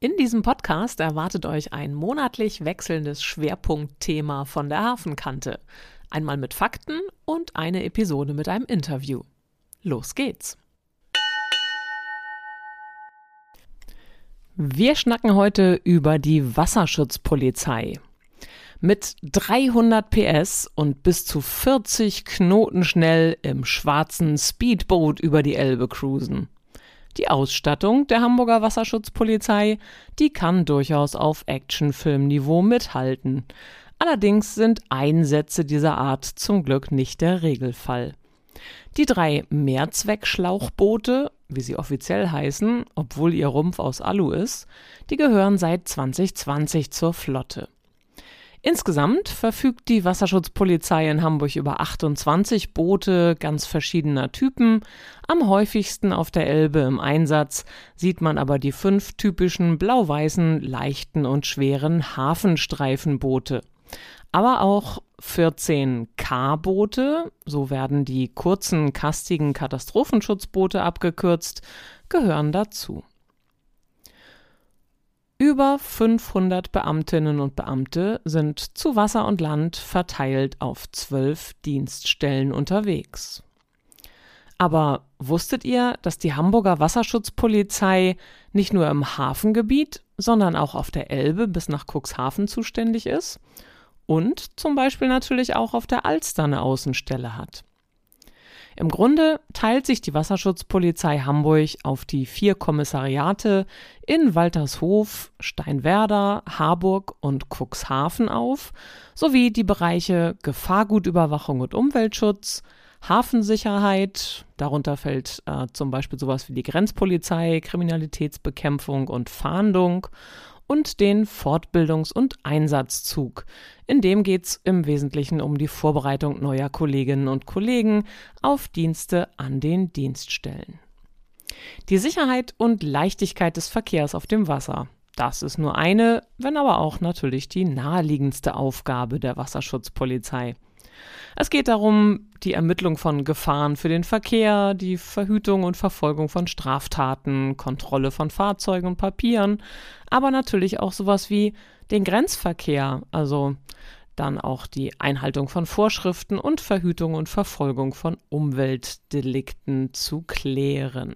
In diesem Podcast erwartet euch ein monatlich wechselndes Schwerpunktthema von der Hafenkante. Einmal mit Fakten und eine Episode mit einem Interview. Los geht's! Wir schnacken heute über die Wasserschutzpolizei. Mit 300 PS und bis zu 40 Knoten schnell im schwarzen Speedboot über die Elbe cruisen. Die Ausstattung der Hamburger Wasserschutzpolizei, die kann durchaus auf Actionfilmniveau mithalten. Allerdings sind Einsätze dieser Art zum Glück nicht der Regelfall. Die drei Mehrzweckschlauchboote, wie sie offiziell heißen, obwohl ihr Rumpf aus Alu ist, die gehören seit 2020 zur Flotte. Insgesamt verfügt die Wasserschutzpolizei in Hamburg über 28 Boote ganz verschiedener Typen. Am häufigsten auf der Elbe im Einsatz sieht man aber die fünf typischen blau-weißen, leichten und schweren Hafenstreifenboote. Aber auch 14 K-Boote, so werden die kurzen, kastigen Katastrophenschutzboote abgekürzt, gehören dazu. Über 500 Beamtinnen und Beamte sind zu Wasser und Land verteilt auf zwölf Dienststellen unterwegs. Aber wusstet ihr, dass die Hamburger Wasserschutzpolizei nicht nur im Hafengebiet, sondern auch auf der Elbe bis nach Cuxhaven zuständig ist? Und zum Beispiel natürlich auch auf der Alster eine Außenstelle hat. Im Grunde teilt sich die Wasserschutzpolizei Hamburg auf die vier Kommissariate in Waltershof, Steinwerder, Harburg und Cuxhaven auf, sowie die Bereiche Gefahrgutüberwachung und Umweltschutz, Hafensicherheit, darunter fällt äh, zum Beispiel sowas wie die Grenzpolizei, Kriminalitätsbekämpfung und Fahndung und den Fortbildungs- und Einsatzzug. In dem geht es im Wesentlichen um die Vorbereitung neuer Kolleginnen und Kollegen auf Dienste an den Dienststellen. Die Sicherheit und Leichtigkeit des Verkehrs auf dem Wasser. Das ist nur eine, wenn aber auch natürlich die naheliegendste Aufgabe der Wasserschutzpolizei. Es geht darum, die Ermittlung von Gefahren für den Verkehr, die Verhütung und Verfolgung von Straftaten, Kontrolle von Fahrzeugen und Papieren, aber natürlich auch sowas wie den Grenzverkehr, also dann auch die Einhaltung von Vorschriften und Verhütung und Verfolgung von Umweltdelikten zu klären.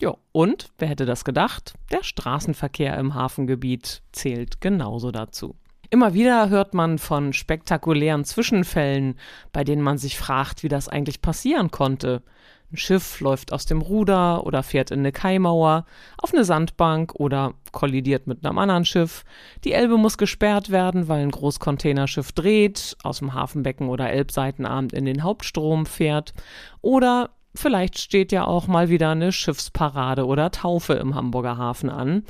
Ja, und wer hätte das gedacht? Der Straßenverkehr im Hafengebiet zählt genauso dazu. Immer wieder hört man von spektakulären Zwischenfällen, bei denen man sich fragt, wie das eigentlich passieren konnte. Ein Schiff läuft aus dem Ruder oder fährt in eine Kaimauer, auf eine Sandbank oder kollidiert mit einem anderen Schiff. Die Elbe muss gesperrt werden, weil ein Großcontainerschiff dreht, aus dem Hafenbecken oder Elbseitenabend in den Hauptstrom fährt. Oder Vielleicht steht ja auch mal wieder eine Schiffsparade oder Taufe im Hamburger Hafen an.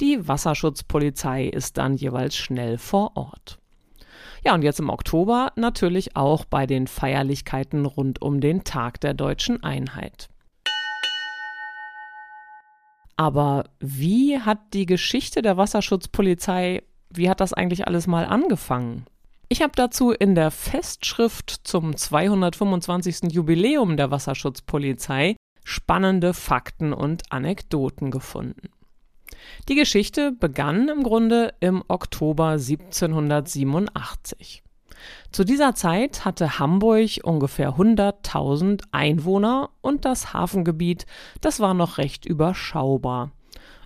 Die Wasserschutzpolizei ist dann jeweils schnell vor Ort. Ja, und jetzt im Oktober natürlich auch bei den Feierlichkeiten rund um den Tag der deutschen Einheit. Aber wie hat die Geschichte der Wasserschutzpolizei, wie hat das eigentlich alles mal angefangen? Ich habe dazu in der Festschrift zum 225. Jubiläum der Wasserschutzpolizei spannende Fakten und Anekdoten gefunden. Die Geschichte begann im Grunde im Oktober 1787. Zu dieser Zeit hatte Hamburg ungefähr 100.000 Einwohner und das Hafengebiet, das war noch recht überschaubar.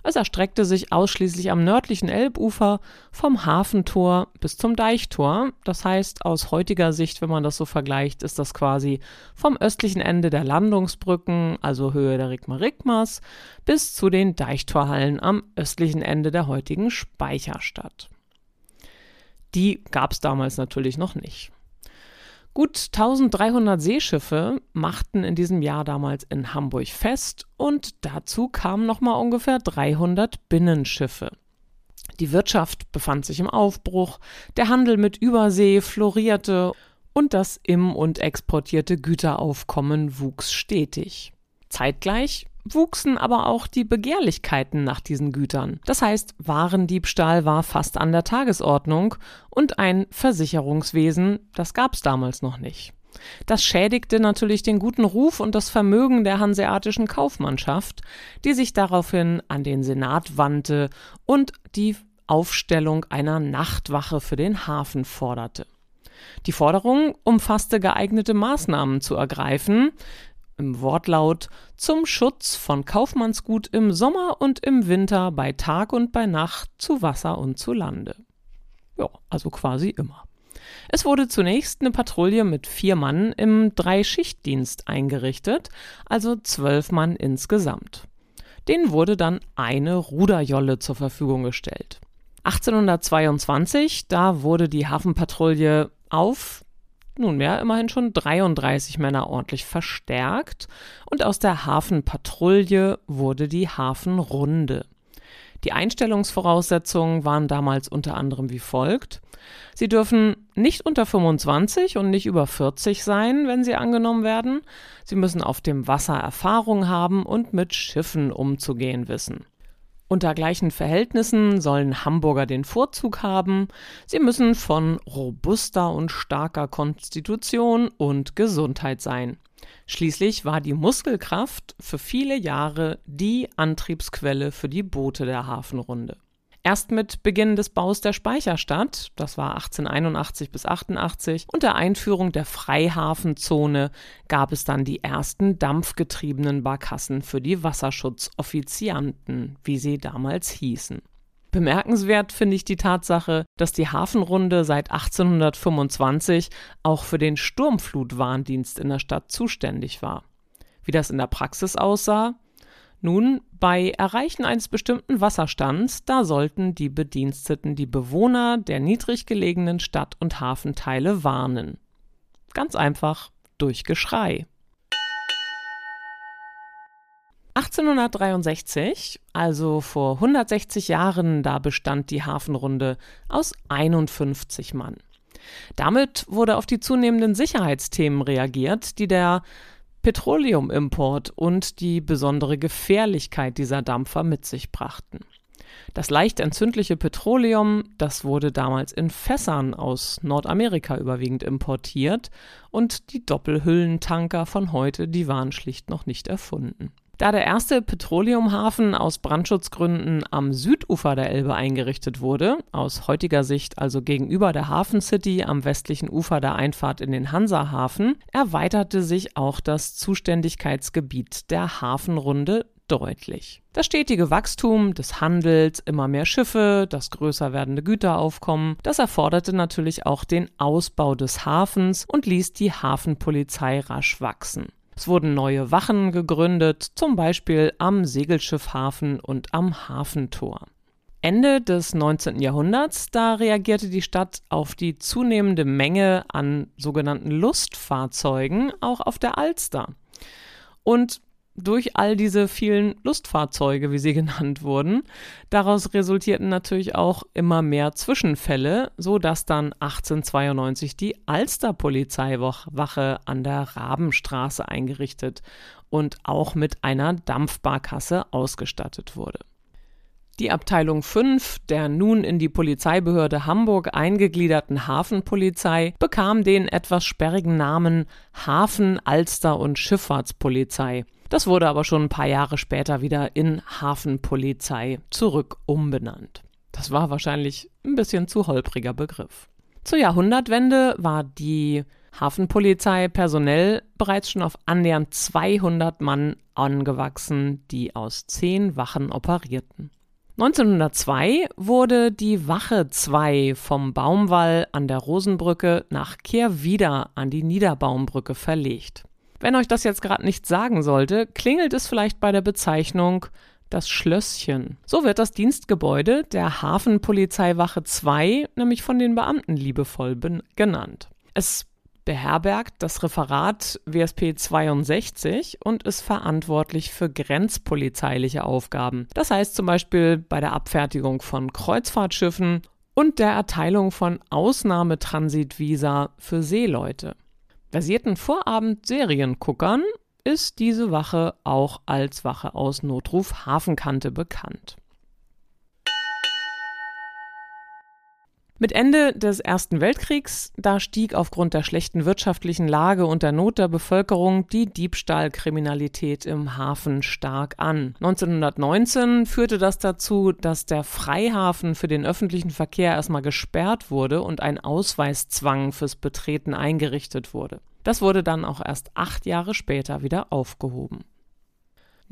Es erstreckte sich ausschließlich am nördlichen Elbufer vom Hafentor bis zum Deichtor. Das heißt, aus heutiger Sicht, wenn man das so vergleicht, ist das quasi vom östlichen Ende der Landungsbrücken, also Höhe der Rigma-Rigmas, bis zu den Deichtorhallen am östlichen Ende der heutigen Speicherstadt. Die gab es damals natürlich noch nicht. Gut 1300 Seeschiffe machten in diesem Jahr damals in Hamburg fest und dazu kamen nochmal ungefähr 300 Binnenschiffe. Die Wirtschaft befand sich im Aufbruch, der Handel mit Übersee florierte und das im und exportierte Güteraufkommen wuchs stetig. Zeitgleich wuchsen aber auch die Begehrlichkeiten nach diesen Gütern. Das heißt, Warendiebstahl war fast an der Tagesordnung und ein Versicherungswesen, das gab's damals noch nicht. Das schädigte natürlich den guten Ruf und das Vermögen der hanseatischen Kaufmannschaft, die sich daraufhin an den Senat wandte und die Aufstellung einer Nachtwache für den Hafen forderte. Die Forderung umfasste geeignete Maßnahmen zu ergreifen, im Wortlaut zum Schutz von Kaufmannsgut im Sommer und im Winter bei Tag und bei Nacht zu Wasser und zu Lande. Ja, also quasi immer. Es wurde zunächst eine Patrouille mit vier Mann im Dreischichtdienst eingerichtet, also zwölf Mann insgesamt. Denen wurde dann eine Ruderjolle zur Verfügung gestellt. 1822, da wurde die Hafenpatrouille auf nunmehr immerhin schon 33 Männer ordentlich verstärkt und aus der Hafenpatrouille wurde die Hafenrunde. Die Einstellungsvoraussetzungen waren damals unter anderem wie folgt. Sie dürfen nicht unter 25 und nicht über 40 sein, wenn sie angenommen werden. Sie müssen auf dem Wasser Erfahrung haben und mit Schiffen umzugehen wissen. Unter gleichen Verhältnissen sollen Hamburger den Vorzug haben. Sie müssen von robuster und starker Konstitution und Gesundheit sein. Schließlich war die Muskelkraft für viele Jahre die Antriebsquelle für die Boote der Hafenrunde. Erst mit Beginn des Baus der Speicherstadt, das war 1881 bis 88, und der Einführung der Freihafenzone gab es dann die ersten dampfgetriebenen Barkassen für die Wasserschutzoffizianten, wie sie damals hießen. Bemerkenswert finde ich die Tatsache, dass die Hafenrunde seit 1825 auch für den Sturmflutwarndienst in der Stadt zuständig war. Wie das in der Praxis aussah, nun, bei Erreichen eines bestimmten Wasserstands, da sollten die Bediensteten die Bewohner der niedrig gelegenen Stadt- und Hafenteile warnen. Ganz einfach durch Geschrei. 1863, also vor 160 Jahren, da bestand die Hafenrunde aus 51 Mann. Damit wurde auf die zunehmenden Sicherheitsthemen reagiert, die der Petroleumimport und die besondere Gefährlichkeit dieser Dampfer mit sich brachten. Das leicht entzündliche Petroleum, das wurde damals in Fässern aus Nordamerika überwiegend importiert und die Doppelhüllentanker von heute, die waren schlicht noch nicht erfunden. Da der erste Petroleumhafen aus Brandschutzgründen am Südufer der Elbe eingerichtet wurde, aus heutiger Sicht also gegenüber der Hafen City am westlichen Ufer der Einfahrt in den Hansahafen, erweiterte sich auch das Zuständigkeitsgebiet der Hafenrunde deutlich. Das stetige Wachstum des Handels, immer mehr Schiffe, das größer werdende Güteraufkommen, das erforderte natürlich auch den Ausbau des Hafens und ließ die Hafenpolizei rasch wachsen. Es wurden neue Wachen gegründet, zum Beispiel am Segelschiffhafen und am Hafentor. Ende des 19. Jahrhunderts, da reagierte die Stadt auf die zunehmende Menge an sogenannten Lustfahrzeugen auch auf der Alster. Und durch all diese vielen Lustfahrzeuge, wie sie genannt wurden. Daraus resultierten natürlich auch immer mehr Zwischenfälle, so dass dann 1892 die Alster-Polizeiwache an der Rabenstraße eingerichtet und auch mit einer Dampfbarkasse ausgestattet wurde. Die Abteilung 5 der nun in die Polizeibehörde Hamburg eingegliederten Hafenpolizei bekam den etwas sperrigen Namen Hafen-, Alster- und Schifffahrtspolizei. Das wurde aber schon ein paar Jahre später wieder in Hafenpolizei zurück umbenannt. Das war wahrscheinlich ein bisschen zu holpriger Begriff. Zur Jahrhundertwende war die Hafenpolizei personell bereits schon auf annähernd 200 Mann angewachsen, die aus zehn Wachen operierten. 1902 wurde die Wache 2 vom Baumwall an der Rosenbrücke nach Kehrwieder an die Niederbaumbrücke verlegt. Wenn euch das jetzt gerade nicht sagen sollte, klingelt es vielleicht bei der Bezeichnung das Schlösschen. So wird das Dienstgebäude der Hafenpolizeiwache 2 nämlich von den Beamten liebevoll genannt. Es beherbergt das Referat WSP 62 und ist verantwortlich für grenzpolizeiliche Aufgaben. Das heißt zum Beispiel bei der Abfertigung von Kreuzfahrtschiffen und der Erteilung von Ausnahmetransitvisa für Seeleute. Versierten Vorabend-Serienguckern ist diese Wache auch als Wache aus Notruf Hafenkante bekannt. Mit Ende des Ersten Weltkriegs, da stieg aufgrund der schlechten wirtschaftlichen Lage und der Not der Bevölkerung die Diebstahlkriminalität im Hafen stark an. 1919 führte das dazu, dass der Freihafen für den öffentlichen Verkehr erstmal gesperrt wurde und ein Ausweiszwang fürs Betreten eingerichtet wurde. Das wurde dann auch erst acht Jahre später wieder aufgehoben.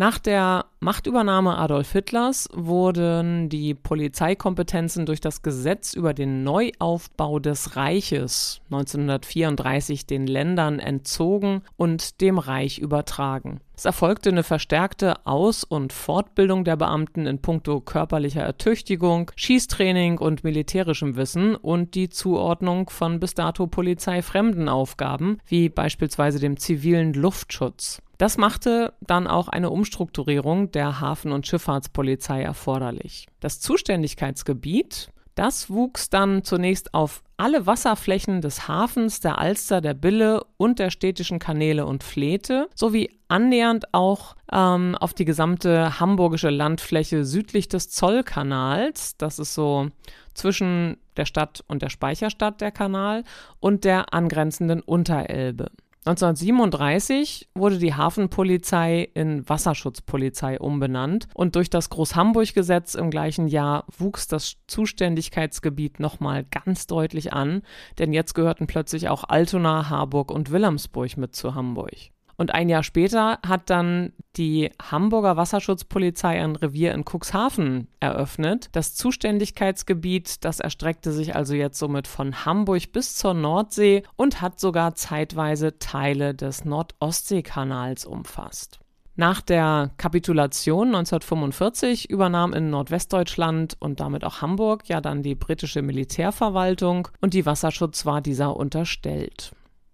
Nach der Machtübernahme Adolf Hitlers wurden die Polizeikompetenzen durch das Gesetz über den Neuaufbau des Reiches 1934 den Ländern entzogen und dem Reich übertragen. Es erfolgte eine verstärkte Aus- und Fortbildung der Beamten in puncto körperlicher Ertüchtigung, Schießtraining und militärischem Wissen und die Zuordnung von bis dato polizeifremden Aufgaben, wie beispielsweise dem zivilen Luftschutz. Das machte dann auch eine Umstrukturierung der Hafen- und Schifffahrtspolizei erforderlich. Das Zuständigkeitsgebiet das wuchs dann zunächst auf alle Wasserflächen des Hafens, der Alster, der Bille und der städtischen Kanäle und Flete, sowie annähernd auch ähm, auf die gesamte hamburgische Landfläche südlich des Zollkanals. Das ist so zwischen der Stadt und der Speicherstadt der Kanal und der angrenzenden Unterelbe. 1937 wurde die Hafenpolizei in Wasserschutzpolizei umbenannt und durch das Groß-Hamburg-Gesetz im gleichen Jahr wuchs das Zuständigkeitsgebiet nochmal ganz deutlich an, denn jetzt gehörten plötzlich auch Altona, Harburg und Wilhelmsburg mit zu Hamburg. Und ein Jahr später hat dann die Hamburger Wasserschutzpolizei ein Revier in Cuxhaven eröffnet. Das Zuständigkeitsgebiet, das erstreckte sich also jetzt somit von Hamburg bis zur Nordsee und hat sogar zeitweise Teile des Nordostseekanals umfasst. Nach der Kapitulation 1945 übernahm in Nordwestdeutschland und damit auch Hamburg ja dann die britische Militärverwaltung und die Wasserschutz war dieser unterstellt.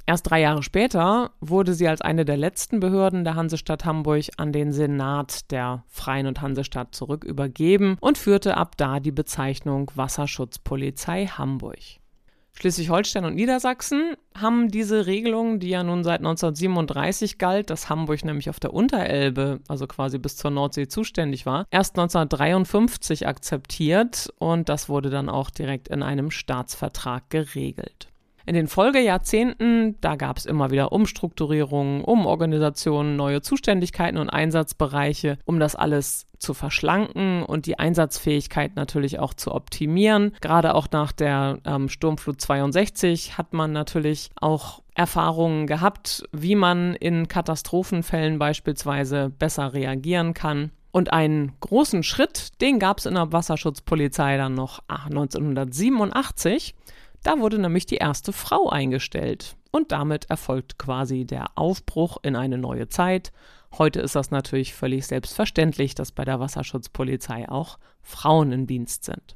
Erst drei Jahre später wurde sie als eine der letzten Behörden der Hansestadt Hamburg an den Senat der Freien und Hansestadt zurück übergeben und führte ab da die Bezeichnung Wasserschutzpolizei Hamburg. Schleswig-Holstein und Niedersachsen haben diese Regelung, die ja nun seit 1937 galt, dass Hamburg nämlich auf der Unterelbe, also quasi bis zur Nordsee zuständig war, erst 1953 akzeptiert und das wurde dann auch direkt in einem Staatsvertrag geregelt. In den Folgejahrzehnten, da gab es immer wieder Umstrukturierungen, Umorganisationen, neue Zuständigkeiten und Einsatzbereiche, um das alles zu verschlanken und die Einsatzfähigkeit natürlich auch zu optimieren. Gerade auch nach der ähm, Sturmflut 62 hat man natürlich auch Erfahrungen gehabt, wie man in Katastrophenfällen beispielsweise besser reagieren kann. Und einen großen Schritt, den gab es in der Wasserschutzpolizei dann noch 1987. Da wurde nämlich die erste Frau eingestellt. Und damit erfolgt quasi der Aufbruch in eine neue Zeit. Heute ist das natürlich völlig selbstverständlich, dass bei der Wasserschutzpolizei auch Frauen im Dienst sind.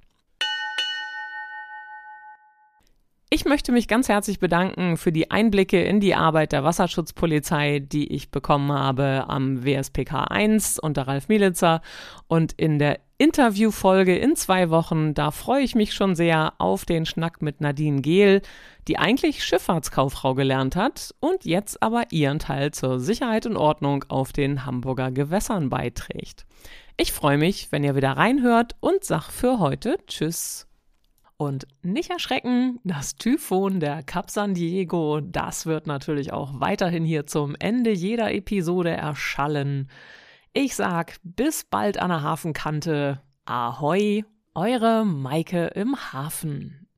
Ich möchte mich ganz herzlich bedanken für die Einblicke in die Arbeit der Wasserschutzpolizei, die ich bekommen habe am WSPK 1 unter Ralf Mielitzer und in der Interviewfolge in zwei Wochen. Da freue ich mich schon sehr auf den Schnack mit Nadine Gehl, die eigentlich Schifffahrtskauffrau gelernt hat und jetzt aber ihren Teil zur Sicherheit und Ordnung auf den Hamburger Gewässern beiträgt. Ich freue mich, wenn ihr wieder reinhört und sag für heute Tschüss. Und nicht erschrecken, das Typhon der Cap San Diego, das wird natürlich auch weiterhin hier zum Ende jeder Episode erschallen. Ich sag bis bald an der Hafenkante. Ahoi, eure Maike im Hafen.